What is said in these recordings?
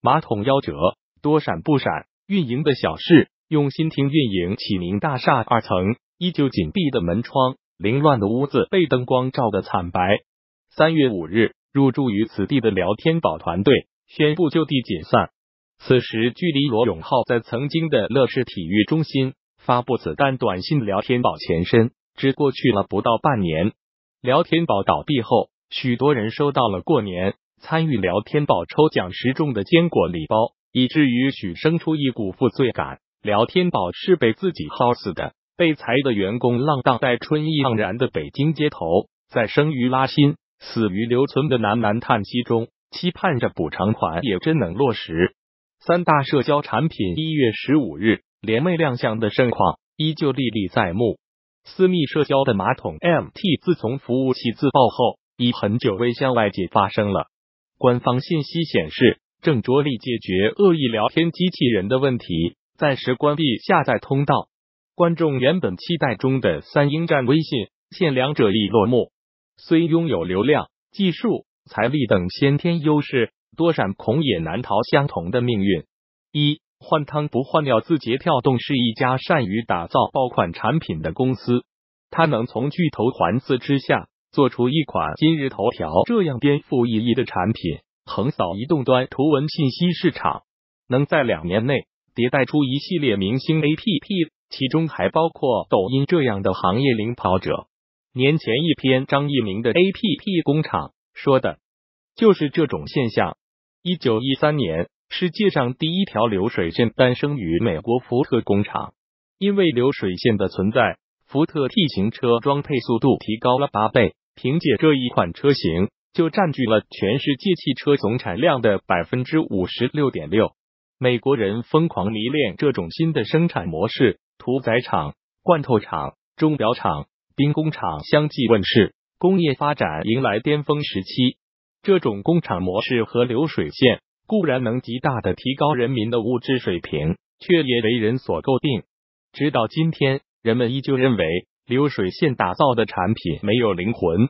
马桶夭折，多闪不闪？运营的小事，用心听运营。启明大厦二层，依旧紧闭的门窗，凌乱的屋子被灯光照得惨白。三月五日，入住于此地的聊天宝团队宣布就地解散。此时，距离罗永浩在曾经的乐视体育中心发布子弹短信聊天宝前身，只过去了不到半年。聊天宝倒闭后，许多人收到了过年参与聊天宝抽奖时中的坚果礼包，以至于许生出一股负罪感。聊天宝是被自己耗死的，被裁的员工浪荡在春意盎然的北京街头，在生于拉新，死于留存的喃喃叹息中，期盼着补偿款也真能落实。三大社交产品一月十五日联袂亮相的盛况依旧历历在目。私密社交的马桶 MT 自从服务器自爆后，已很久未向外界发声了。官方信息显示，正着力解决恶意聊天机器人的问题，暂时关闭下载通道。观众原本期待中的三英战微信，现两者已落幕。虽拥有流量、技术、财力等先天优势，多闪恐也难逃相同的命运。一。换汤不换药，字节跳动是一家善于打造爆款产品的公司。它能从巨头环伺之下，做出一款今日头条这样颠覆意义的产品，横扫移动端图文信息市场，能在两年内迭代出一系列明星 A P P，其中还包括抖音这样的行业领跑者。年前一篇张一鸣的 A P P 工厂说的就是这种现象。一九一三年。世界上第一条流水线诞生于美国福特工厂，因为流水线的存在，福特 T 型车装配速度提高了八倍。凭借这一款车型，就占据了全世界汽车总产量的百分之五十六点六。美国人疯狂迷恋这种新的生产模式，屠宰场、罐头厂、钟表厂、兵工厂相继问世，工业发展迎来巅峰时期。这种工厂模式和流水线。固然能极大的提高人民的物质水平，却也为人所诟病。直到今天，人们依旧认为流水线打造的产品没有灵魂。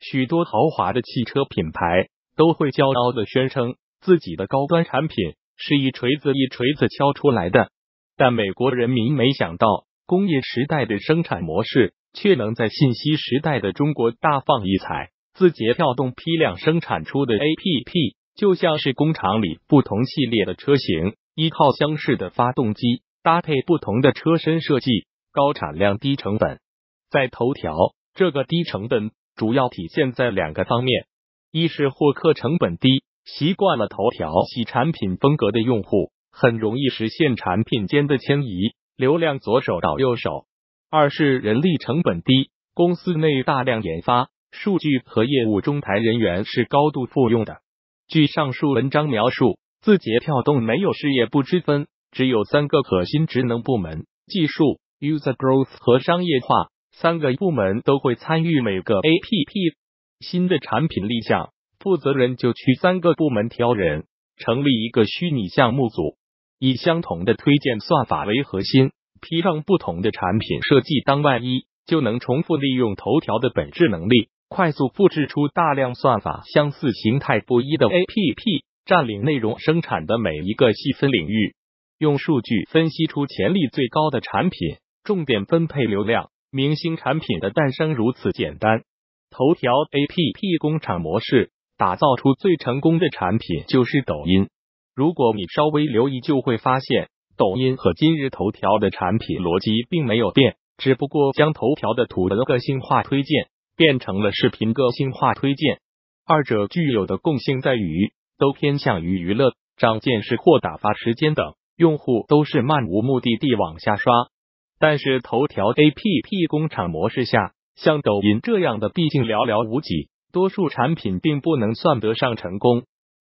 许多豪华的汽车品牌都会骄傲的宣称自己的高端产品是一锤子一锤子敲出来的，但美国人民没想到，工业时代的生产模式却能在信息时代的中国大放异彩。字节跳动批量生产出的 APP。就像是工厂里不同系列的车型，依靠相似的发动机，搭配不同的车身设计，高产量低成本。在头条，这个低成本主要体现在两个方面：一是获客成本低，习惯了头条洗产品风格的用户，很容易实现产品间的迁移，流量左手倒右手；二是人力成本低，公司内大量研发、数据和业务中台人员是高度复用的。据上述文章描述，字节跳动没有事业部之分，只有三个核心职能部门：技术、user growth 和商业化。三个部门都会参与每个 APP 新的产品立项，负责人就去三个部门挑人，成立一个虚拟项目组，以相同的推荐算法为核心，批上不同的产品设计。当万一就能重复利用头条的本质能力。快速复制出大量算法相似、形态不一的 APP，占领内容生产的每一个细分领域，用数据分析出潜力最高的产品，重点分配流量。明星产品的诞生如此简单。头条 APP 工厂模式打造出最成功的产品就是抖音。如果你稍微留意，就会发现抖音和今日头条的产品逻辑并没有变，只不过将头条的图文个性化推荐。变成了视频个性化推荐，二者具有的共性在于都偏向于娱乐、长见识或打发时间等，用户都是漫无目的地往下刷。但是头条 APP 工厂模式下，像抖音这样的毕竟寥寥无几，多数产品并不能算得上成功。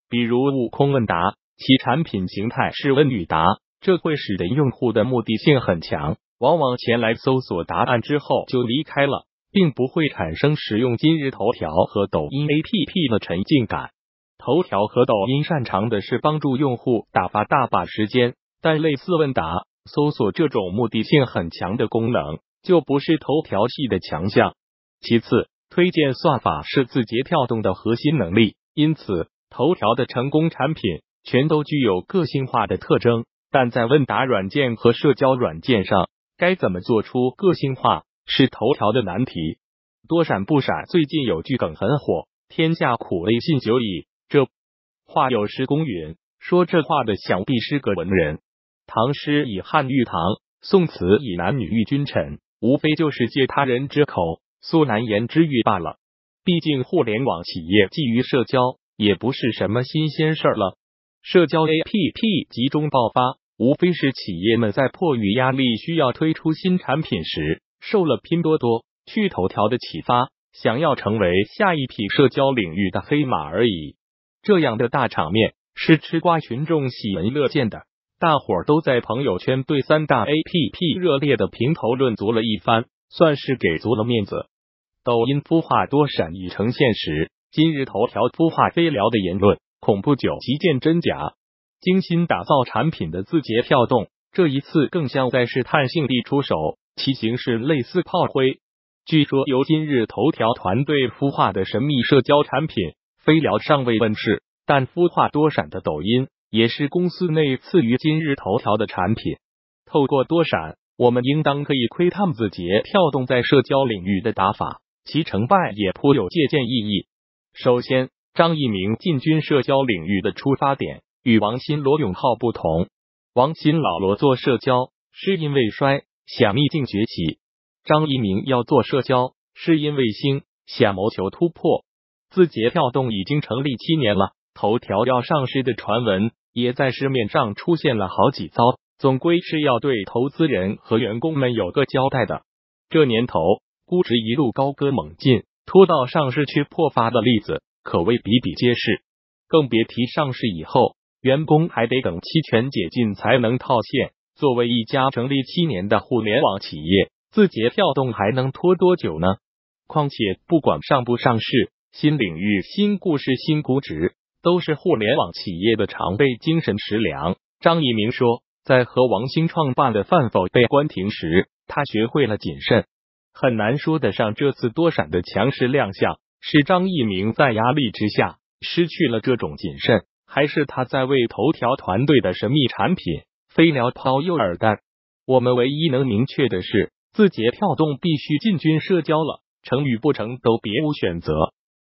比如悟空问答，其产品形态是问与答，这会使得用户的目的性很强，往往前来搜索答案之后就离开了。并不会产生使用今日头条和抖音 APP 的沉浸感。头条和抖音擅长的是帮助用户打发大把时间，但类似问答、搜索这种目的性很强的功能就不是头条系的强项。其次，推荐算法是字节跳动的核心能力，因此头条的成功产品全都具有个性化的特征。但在问答软件和社交软件上，该怎么做出个性化，是头条的难题。多闪不闪？最近有句梗很火：“天下苦味信久矣。”这话有失公允，说这话的想必是个文人。唐诗以汉喻唐，宋词以男女喻君臣，无非就是借他人之口诉难言之欲罢了。毕竟互联网企业基于社交，也不是什么新鲜事儿了。社交 APP 集中爆发，无非是企业们在迫于压力需要推出新产品时，受了拼多多。趣头条的启发，想要成为下一批社交领域的黑马而已。这样的大场面是吃瓜群众喜闻乐见的，大伙儿都在朋友圈对三大 A P P 热烈的评头论足了一番，算是给足了面子。抖音孵化多闪已成现实，今日头条孵化飞聊的言论，恐不久即见真假。精心打造产品的字节跳动，这一次更像在试探性地出手，其形式类似炮灰。据说由今日头条团队孵化的神秘社交产品飞聊尚未问世，但孵化多闪的抖音也是公司内次于今日头条的产品。透过多闪，我们应当可以窥探字节跳动在社交领域的打法，其成败也颇有借鉴意义。首先，张一鸣进军社交领域的出发点与王鑫、罗永浩不同。王鑫老罗做社交是因为衰，想逆境崛起。张一鸣要做社交，是因为兴想谋求突破。字节跳动已经成立七年了，头条要上市的传闻也在市面上出现了好几遭，总归是要对投资人和员工们有个交代的。这年头，估值一路高歌猛进，拖到上市却破发的例子可谓比比皆是。更别提上市以后，员工还得等期权解禁才能套现。作为一家成立七年的互联网企业。字节跳动还能拖多久呢？况且不管上不上市，新领域、新故事、新估值，都是互联网企业的常备精神食粮。张一鸣说，在和王兴创办的饭否被关停时，他学会了谨慎。很难说得上这次多闪的强势亮相是张一鸣在压力之下失去了这种谨慎，还是他在为头条团队的神秘产品飞聊抛诱饵弹。我们唯一能明确的是。字节跳动必须进军社交了，成与不成都别无选择。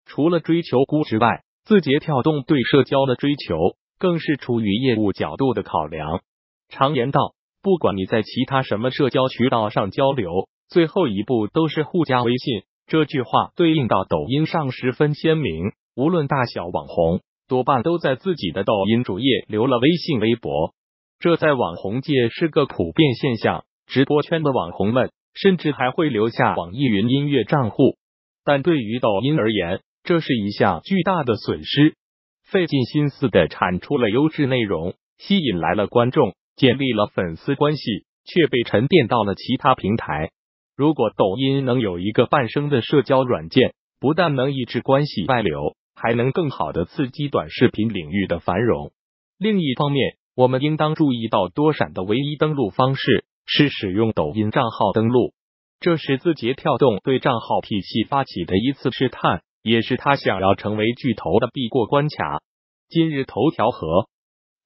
除了追求估值外，字节跳动对社交的追求更是出于业务角度的考量。常言道，不管你在其他什么社交渠道上交流，最后一步都是互加微信。这句话对应到抖音上十分鲜明。无论大小网红，多半都在自己的抖音主页留了微信、微博，这在网红界是个普遍现象。直播圈的网红们甚至还会留下网易云音乐账户，但对于抖音而言，这是一项巨大的损失。费尽心思的产出了优质内容，吸引来了观众，建立了粉丝关系，却被沉淀到了其他平台。如果抖音能有一个半生的社交软件，不但能抑制关系外流，还能更好的刺激短视频领域的繁荣。另一方面，我们应当注意到多闪的唯一登录方式。是使用抖音账号登录，这是字节跳动对账号体系发起的一次试探，也是他想要成为巨头的必过关卡。今日头条和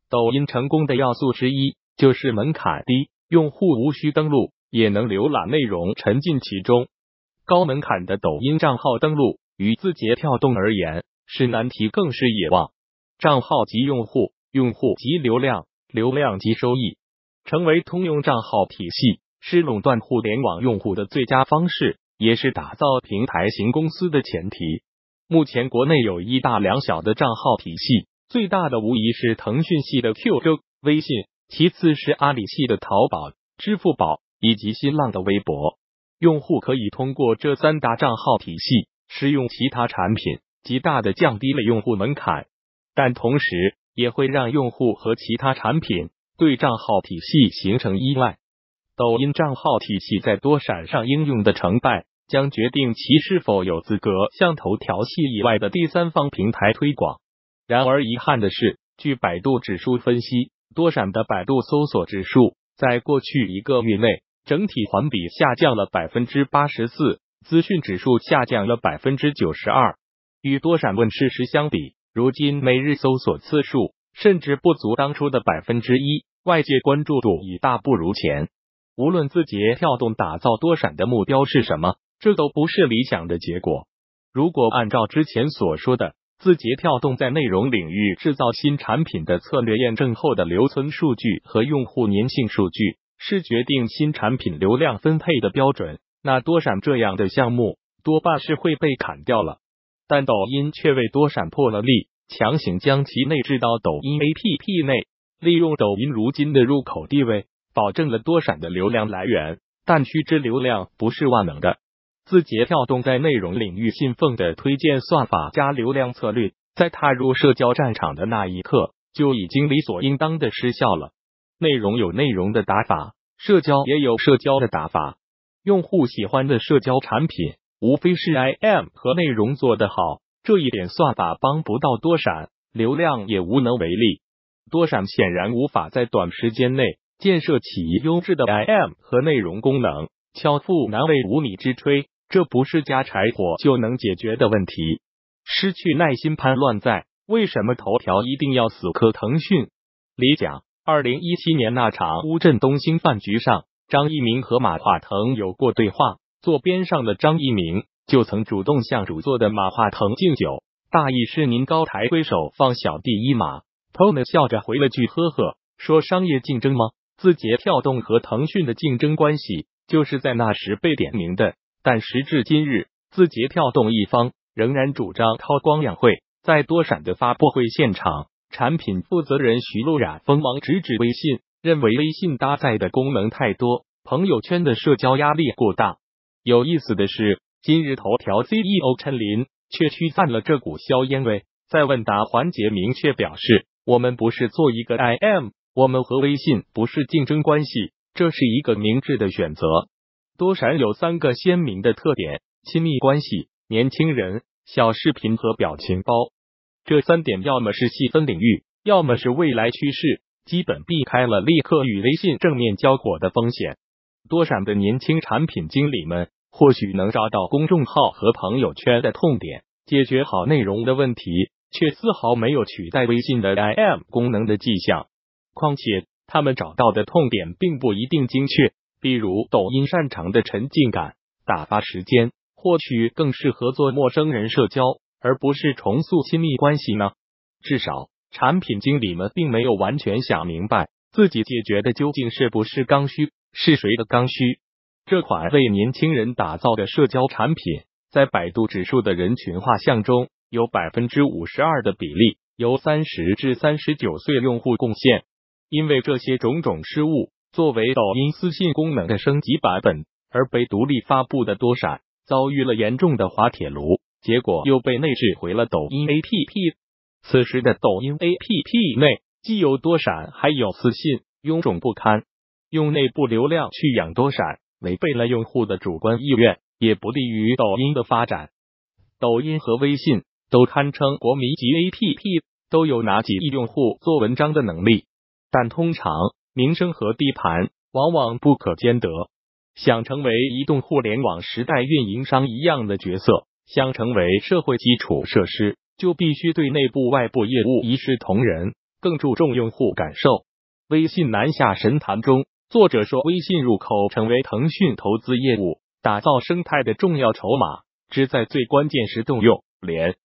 抖音成功的要素之一就是门槛低，用户无需登录也能浏览内容，沉浸其中。高门槛的抖音账号登录，与字节跳动而言是难题，更是野望。账号及用户，用户及流量，流量及收益。成为通用账号体系是垄断互联网用户的最佳方式，也是打造平台型公司的前提。目前国内有一大两小的账号体系，最大的无疑是腾讯系的 QQ、微信，其次是阿里系的淘宝、支付宝以及新浪的微博。用户可以通过这三大账号体系使用其他产品，极大的降低了用户门槛，但同时也会让用户和其他产品。对账号体系形成依赖，抖音账号体系在多闪上应用的成败，将决定其是否有资格向头条系以外的第三方平台推广。然而遗憾的是，据百度指数分析，多闪的百度搜索指数在过去一个月内整体环比下降了百分之八十四，资讯指数下降了百分之九十二。与多闪问世时相比，如今每日搜索次数。甚至不足当初的百分之一，外界关注度已大不如前。无论字节跳动打造多闪的目标是什么，这都不是理想的结果。如果按照之前所说的，字节跳动在内容领域制造新产品的策略验证后的留存数据和用户粘性数据是决定新产品流量分配的标准，那多闪这样的项目多半是会被砍掉了。但抖音却为多闪破了例，强行将其内置到抖音 APP 内，利用抖音如今的入口地位。保证了多闪的流量来源，但须知流量不是万能的。字节跳动在内容领域信奉的推荐算法加流量策略，在踏入社交战场的那一刻就已经理所应当的失效了。内容有内容的打法，社交也有社交的打法。用户喜欢的社交产品，无非是 IM 和内容做得好，这一点算法帮不到多闪，流量也无能为力。多闪显然无法在短时间内。建设起优质的 IM 和内容功能，巧妇难为无米之炊，这不是加柴火就能解决的问题。失去耐心潘乱在，为什么头条一定要死磕腾讯？李讲，二零一七年那场乌镇东兴饭局上，张一鸣和马化腾有过对话，坐边上的张一鸣就曾主动向主座的马化腾敬酒，大意是您高抬贵手放小弟一马。Tony 笑着回了句呵呵，说商业竞争吗？字节跳动和腾讯的竞争关系就是在那时被点名的，但时至今日，字节跳动一方仍然主张韬光养晦。在多闪的发布会现场，产品负责人徐璐冉锋芒直指微信，认为微信搭载的功能太多，朋友圈的社交压力过大。有意思的是，今日头条 CEO 陈林却驱散了这股硝烟味，在问答环节明确表示：“我们不是做一个 IM。”我们和微信不是竞争关系，这是一个明智的选择。多闪有三个鲜明的特点：亲密关系、年轻人、小视频和表情包。这三点要么是细分领域，要么是未来趋势，基本避开了立刻与微信正面交火的风险。多闪的年轻产品经理们或许能找到公众号和朋友圈的痛点，解决好内容的问题，却丝毫没有取代微信的 IM 功能的迹象。况且，他们找到的痛点并不一定精确。比如，抖音擅长的沉浸感打发时间，或许更适合做陌生人社交，而不是重塑亲密关系呢？至少，产品经理们并没有完全想明白，自己解决的究竟是不是刚需，是谁的刚需？这款为年轻人打造的社交产品，在百度指数的人群画像中有百分之五十二的比例由三十至三十九岁用户贡献。因为这些种种失误，作为抖音私信功能的升级版本而被独立发布的多闪遭遇了严重的滑铁卢，结果又被内置回了抖音 APP。此时的抖音 APP 内既有多闪，还有私信，臃肿不堪。用内部流量去养多闪，违背了用户的主观意愿，也不利于抖音的发展。抖音和微信都堪称国民级 APP，都有拿几亿用户做文章的能力。但通常名声和地盘往往不可兼得。想成为移动互联网时代运营商一样的角色，想成为社会基础设施，就必须对内部外部业务一视同仁，更注重用户感受。微信南下神坛中，作者说，微信入口成为腾讯投资业务打造生态的重要筹码，只在最关键时动用。连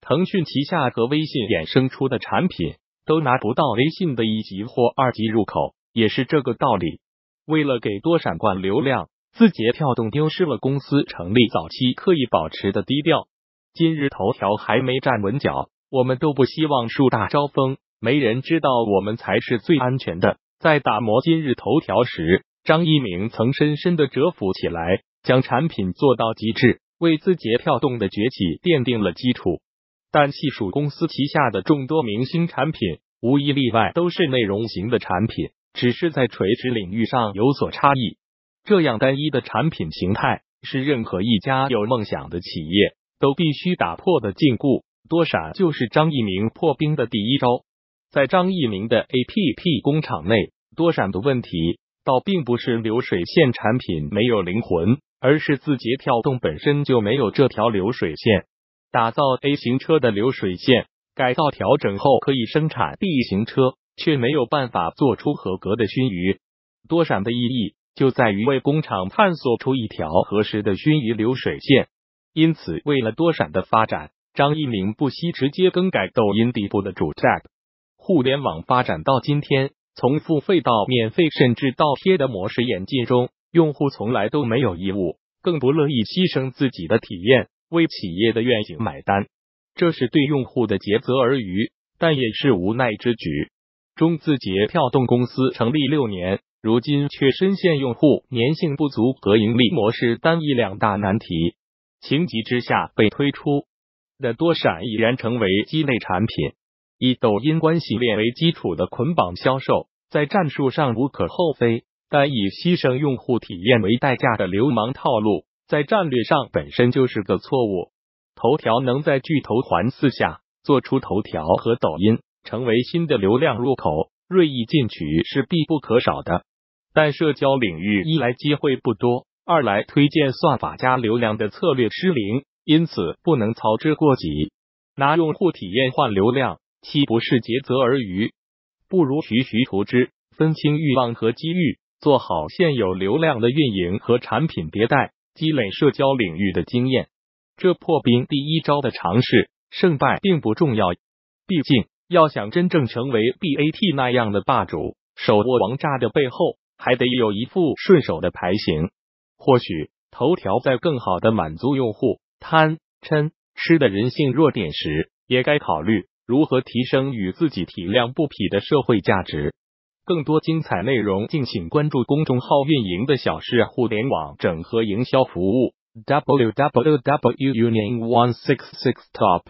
腾讯旗下和微信衍生出的产品。都拿不到微信的一级或二级入口，也是这个道理。为了给多闪灌流量，字节跳动丢失了公司成立早期刻意保持的低调。今日头条还没站稳脚，我们都不希望树大招风，没人知道我们才是最安全的。在打磨今日头条时，张一鸣曾深深的蛰伏起来，将产品做到极致，为字节跳动的崛起奠定了基础。但细数公司旗下的众多明星产品，无一例外都是内容型的产品，只是在垂直领域上有所差异。这样单一的产品形态，是任何一家有梦想的企业都必须打破的禁锢。多闪就是张一鸣破冰的第一招。在张一鸣的 A P P 工厂内，多闪的问题倒并不是流水线产品没有灵魂，而是字节跳动本身就没有这条流水线。打造 A 型车的流水线，改造调整后可以生产 B 型车，却没有办法做出合格的熏鱼。多闪的意义就在于为工厂探索出一条合适的熏鱼流水线。因此，为了多闪的发展，张一鸣不惜直接更改抖音底部的主站。互联网发展到今天，从付费到免费，甚至倒贴的模式演进中，用户从来都没有义务，更不乐意牺牲自己的体验为企业的愿景买单。这是对用户的竭泽而渔，但也是无奈之举。中字节跳动公司成立六年，如今却深陷用户粘性不足和盈利模式单一两大难题。情急之下被推出的多闪已然成为鸡肋产品，以抖音关系链为基础的捆绑销售，在战术上无可厚非，但以牺牲用户体验为代价的流氓套路，在战略上本身就是个错误。头条能在巨头环伺下做出头条和抖音成为新的流量入口，锐意进取是必不可少的。但社交领域一来机会不多，二来推荐算法加流量的策略失灵，因此不能操之过急。拿用户体验换流量，岂不是竭泽而渔？不如徐徐图之，分清欲望和机遇，做好现有流量的运营和产品迭代，积累社交领域的经验。这破冰第一招的尝试，胜败并不重要。毕竟，要想真正成为 BAT 那样的霸主，手握王炸的背后，还得有一副顺手的牌型。或许，头条在更好的满足用户贪嗔痴的人性弱点时，也该考虑如何提升与自己体量不匹的社会价值。更多精彩内容，敬请关注公众号“运营的小事互联网整合营销服务”。www.union166top